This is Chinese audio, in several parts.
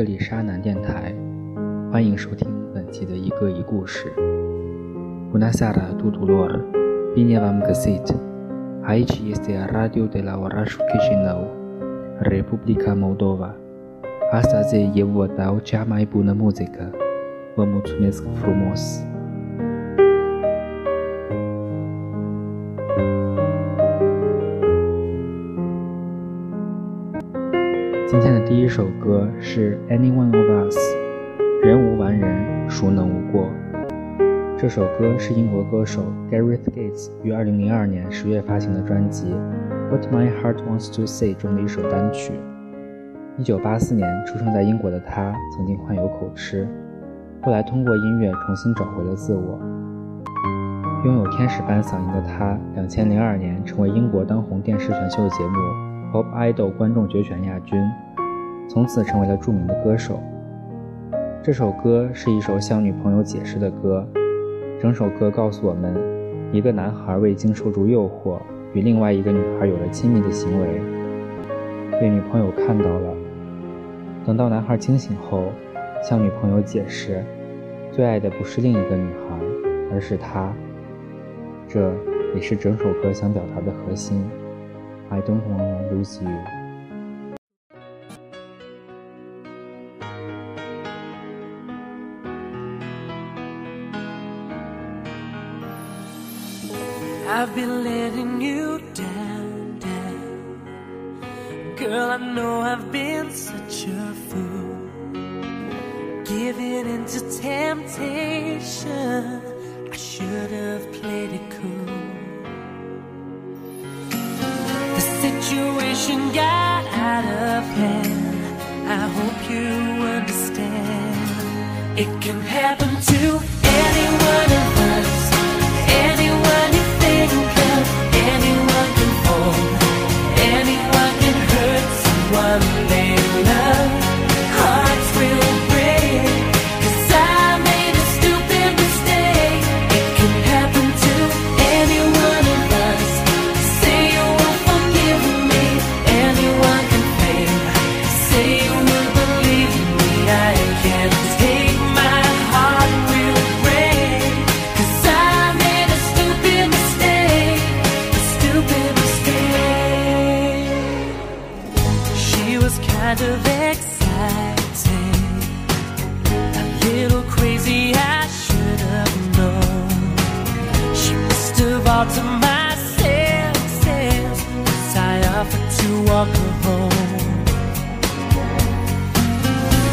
这里是阿南电台，欢迎收听本期的一个一故事。Una sera tutto l'ora, venivam gasit, aici este a radio de la orașul Chișinău, Republica Moldova. Astăzi eu vă dau cea mai bună muzică. Vă mulțumesc frumos! 今天的第一首歌是《Anyone of Us》，人无完人，孰能无过？这首歌是英国歌手 Gareth Gates 于2002年十月发行的专辑《What My Heart Wants to Say》中的一首单曲。1984年出生在英国的他，曾经患有口吃，后来通过音乐重新找回了自我。拥有天使般嗓音的他，2002年成为英国当红电视选秀节目。Pop Idol 观众决选亚军，从此成为了著名的歌手。这首歌是一首向女朋友解释的歌，整首歌告诉我们，一个男孩未经受住诱惑，与另外一个女孩有了亲密的行为，被女朋友看到了。等到男孩清醒后，向女朋友解释，最爱的不是另一个女孩，而是他。这也是整首歌想表达的核心。I don't wanna lose you. I've been letting you down, down. Girl, I know I've been such a fool. Giving into temptation, I should have played it situation got out of hand. I hope you understand. It can happen to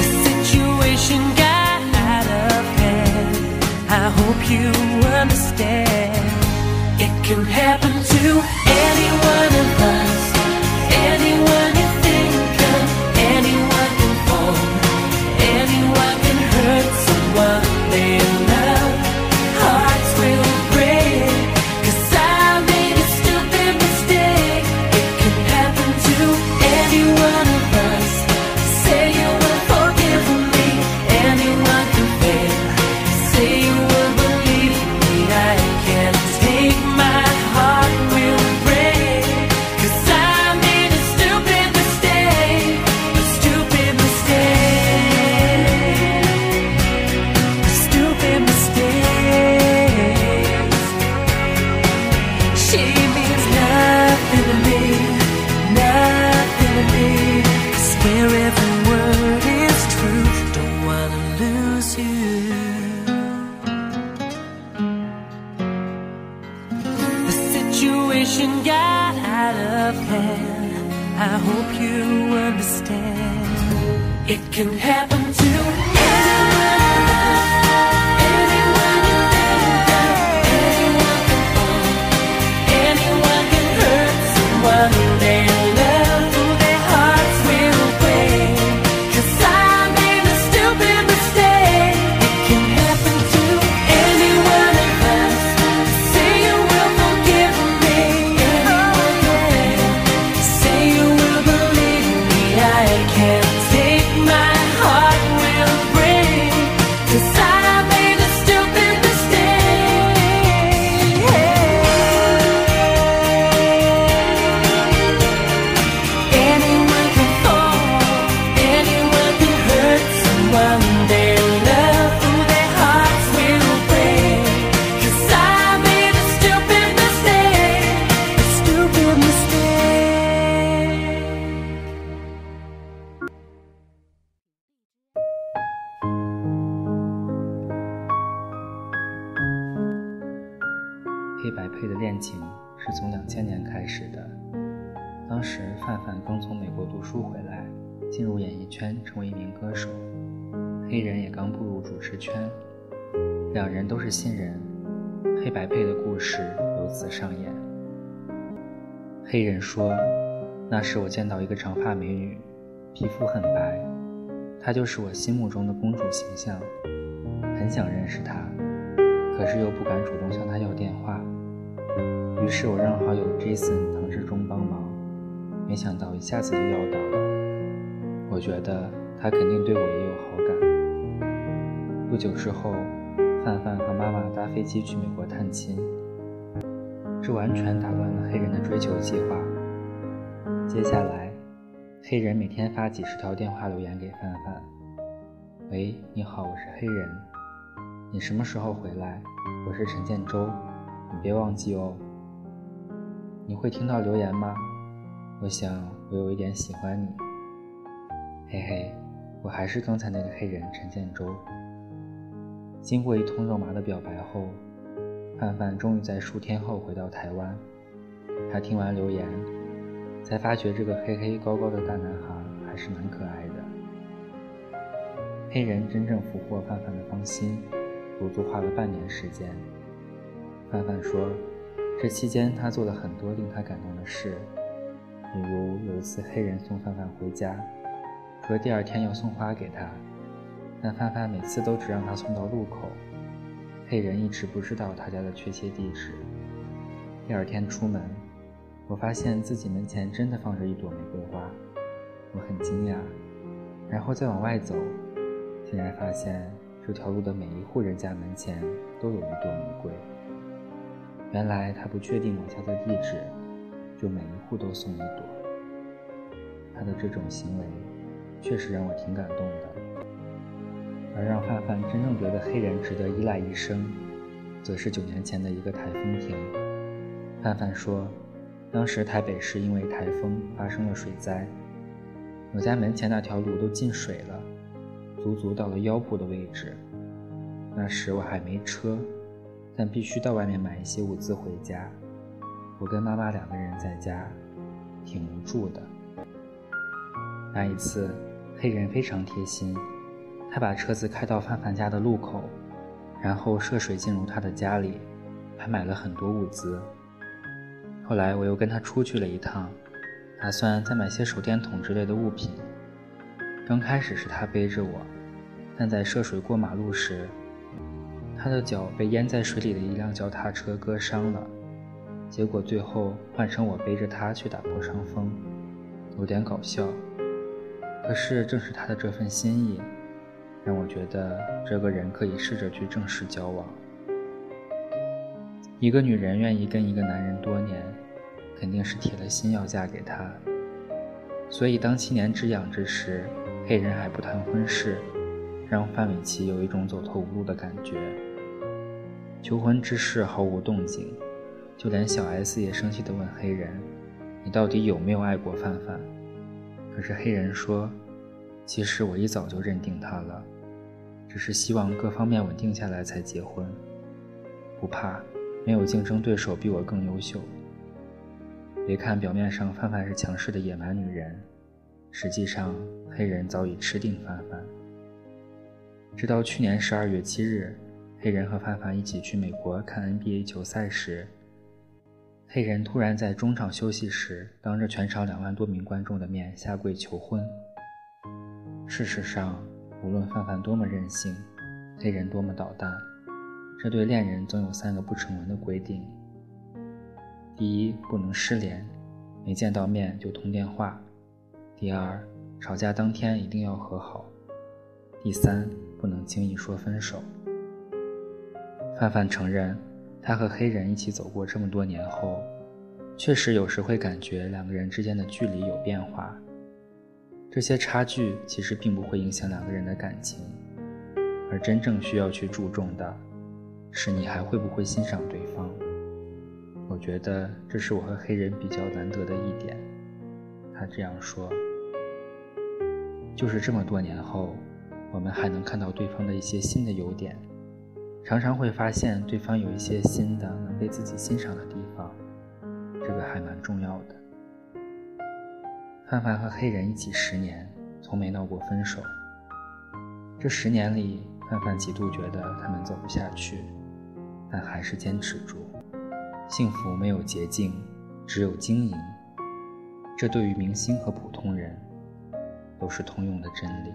The situation got out of hand. I hope you understand. It can happen to It can happen to 成为一名歌手。黑人也刚步入主持圈，两人都是新人，黑白配的故事由此上演。黑人说：“那时我见到一个长发美女，皮肤很白，她就是我心目中的公主形象，很想认识她，可是又不敢主动向她要电话。于是我让好友 Jason 唐志忠帮忙，没想到一下子就要到。我觉得他肯定对我也有好感。”不久之后，范范和妈妈搭飞机去美国探亲，这完全打乱了黑人的追求计划。接下来，黑人每天发几十条电话留言给范范：“喂，你好，我是黑人，你什么时候回来？我是陈建州，你别忘记哦。你会听到留言吗？我想我有一点喜欢你。嘿嘿，我还是刚才那个黑人陈建州。”经过一通肉麻的表白后，范范终于在数天后回到台湾。他听完留言，才发觉这个黑黑高高的大男孩还是蛮可爱的。黑人真正俘获范范的芳心，足足花了半年时间。范范说，这期间他做了很多令他感动的事，比如有一次黑人送范范回家，说第二天要送花给他。但范范每次都只让他送到路口，黑人一直不知道他家的确切地址。第二天出门，我发现自己门前真的放着一朵玫瑰花，我很惊讶。然后再往外走，竟然发现这条路的每一户人家门前都有一朵玫瑰。原来他不确定我家的地址，就每一户都送一朵。他的这种行为，确实让我挺感动的。而让范范真正觉得黑人值得依赖一生，则是九年前的一个台风天。范范说，当时台北市因为台风发生了水灾，我家门前那条路都进水了，足足到了腰部的位置。那时我还没车，但必须到外面买一些物资回家。我跟妈妈两个人在家，挺无助的。那一次，黑人非常贴心。他把车子开到范范家的路口，然后涉水进入他的家里，还买了很多物资。后来我又跟他出去了一趟，打算再买些手电筒之类的物品。刚开始是他背着我，但在涉水过马路时，他的脚被淹在水里的一辆脚踏车割伤了，结果最后换成我背着他去打破伤风，有点搞笑。可是正是他的这份心意。让我觉得这个人可以试着去正式交往。一个女人愿意跟一个男人多年，肯定是铁了心要嫁给他。所以当七年之痒之时，黑人还不谈婚事，让范玮琪有一种走投无路的感觉。求婚之事毫无动静，就连小 S 也生气地问黑人：“你到底有没有爱过范范？”可是黑人说。其实我一早就认定他了，只是希望各方面稳定下来才结婚。不怕，没有竞争对手比我更优秀。别看表面上范范是强势的野蛮女人，实际上黑人早已吃定范范。直到去年十二月七日，黑人和范范一起去美国看 NBA 球赛时，黑人突然在中场休息时，当着全场两万多名观众的面下跪求婚。事实上，无论范范多么任性，黑人多么捣蛋，这对恋人总有三个不成文的规定：第一，不能失联，没见到面就通电话；第二，吵架当天一定要和好；第三，不能轻易说分手。范范承认，他和黑人一起走过这么多年后，确实有时会感觉两个人之间的距离有变化。这些差距其实并不会影响两个人的感情，而真正需要去注重的，是你还会不会欣赏对方。我觉得这是我和黑人比较难得的一点。他这样说，就是这么多年后，我们还能看到对方的一些新的优点，常常会发现对方有一些新的能被自己欣赏的地方，这个还蛮重要的。范范和黑人一起十年，从没闹过分手。这十年里，范范几度觉得他们走不下去，但还是坚持住。幸福没有捷径，只有经营。这对于明星和普通人，都是通用的真理。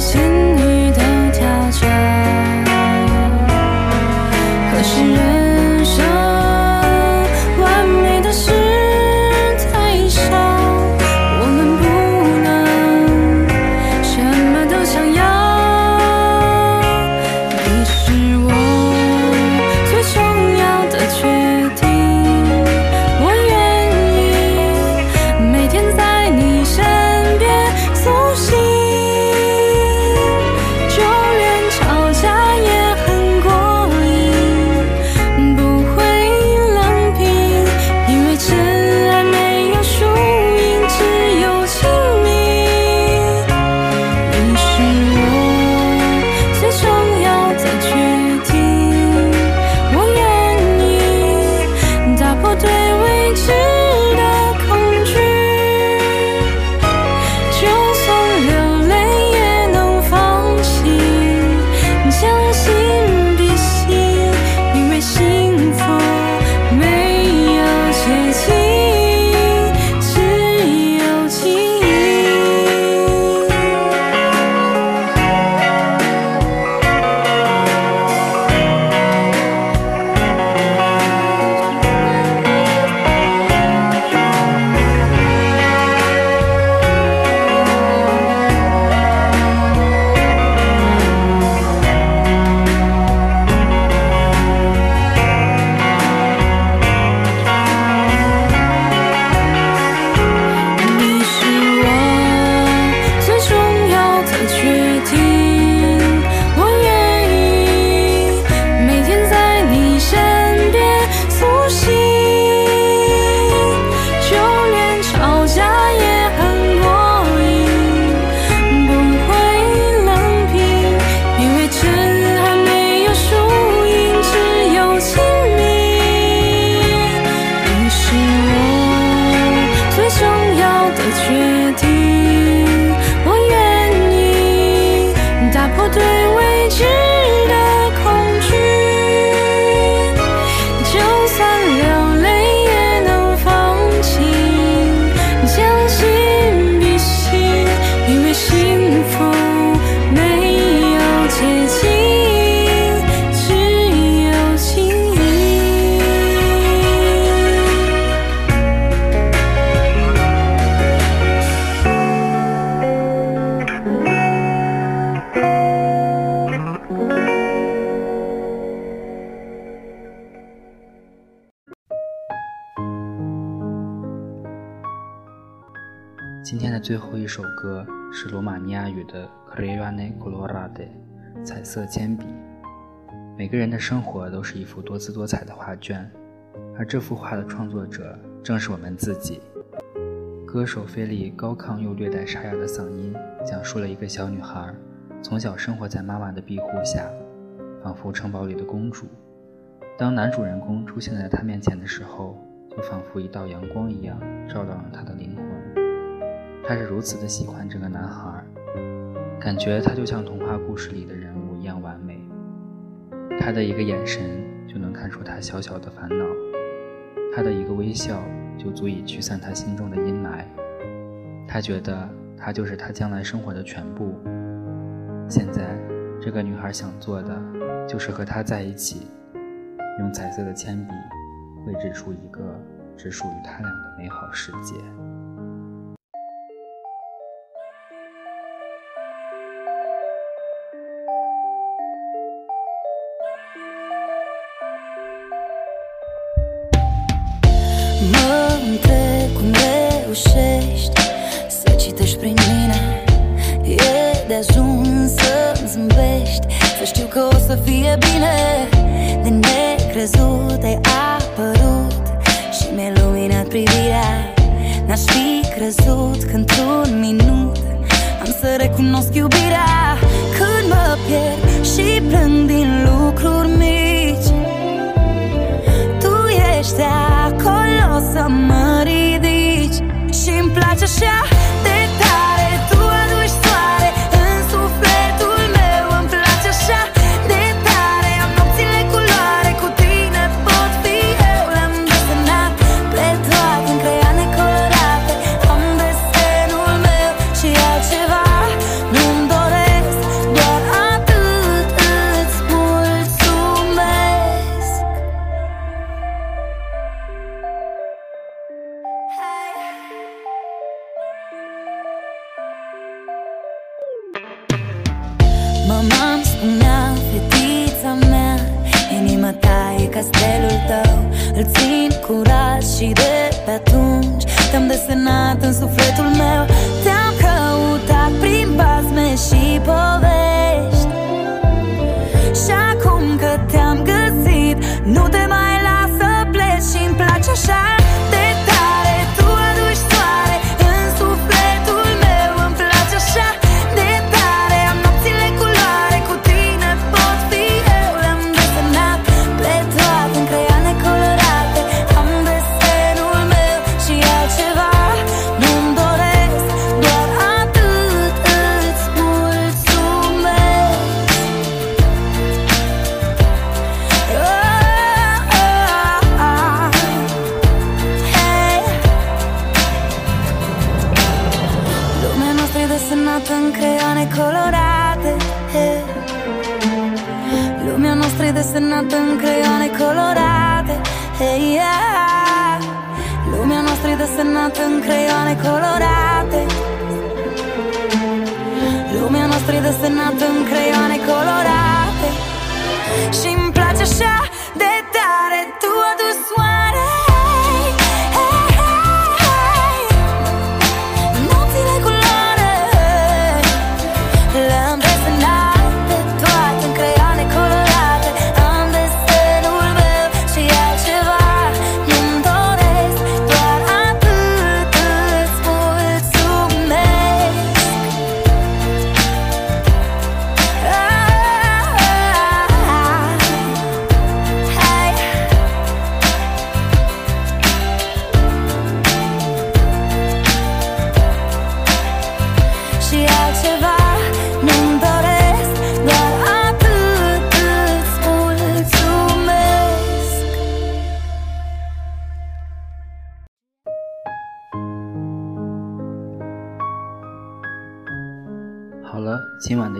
心最后一首歌是罗马尼亚语的 Crayone Colorate，彩色铅笔。每个人的生活都是一幅多姿多彩的画卷，而这幅画的创作者正是我们自己。歌手菲利高亢又略带沙哑的嗓音，讲述了一个小女孩从小生活在妈妈的庇护下，仿佛城堡里的公主。当男主人公出现在她面前的时候，就仿佛一道阳光一样照亮了她的灵魂。他是如此的喜欢这个男孩，感觉他就像童话故事里的人物一样完美。他的一个眼神就能看出他小小的烦恼，他的一个微笑就足以驱散他心中的阴霾。他觉得他就是他将来生活的全部。现在，这个女孩想做的就是和他在一起，用彩色的铅笔绘制出一个只属于他俩的美好世界。Mă întreb cum reușești Să citești prin mine. E de ajuns să-mi zâmbești Să știu că o să fie bine. De necrezut ai apărut Și mi-ai luminat privirea. N-aș fi crezut că într-un minut Am să recunosc iubirea Yeah. În sufletul meu. Te-am căutat prin basme și povești Lumea noastră e desenată în creioane colorate Lumea noastră e desenată în creioane colorate. Și îmi place așa de tare Tu adus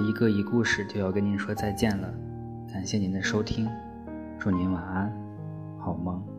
一个一故事就要跟您说再见了，感谢您的收听，祝您晚安，好梦。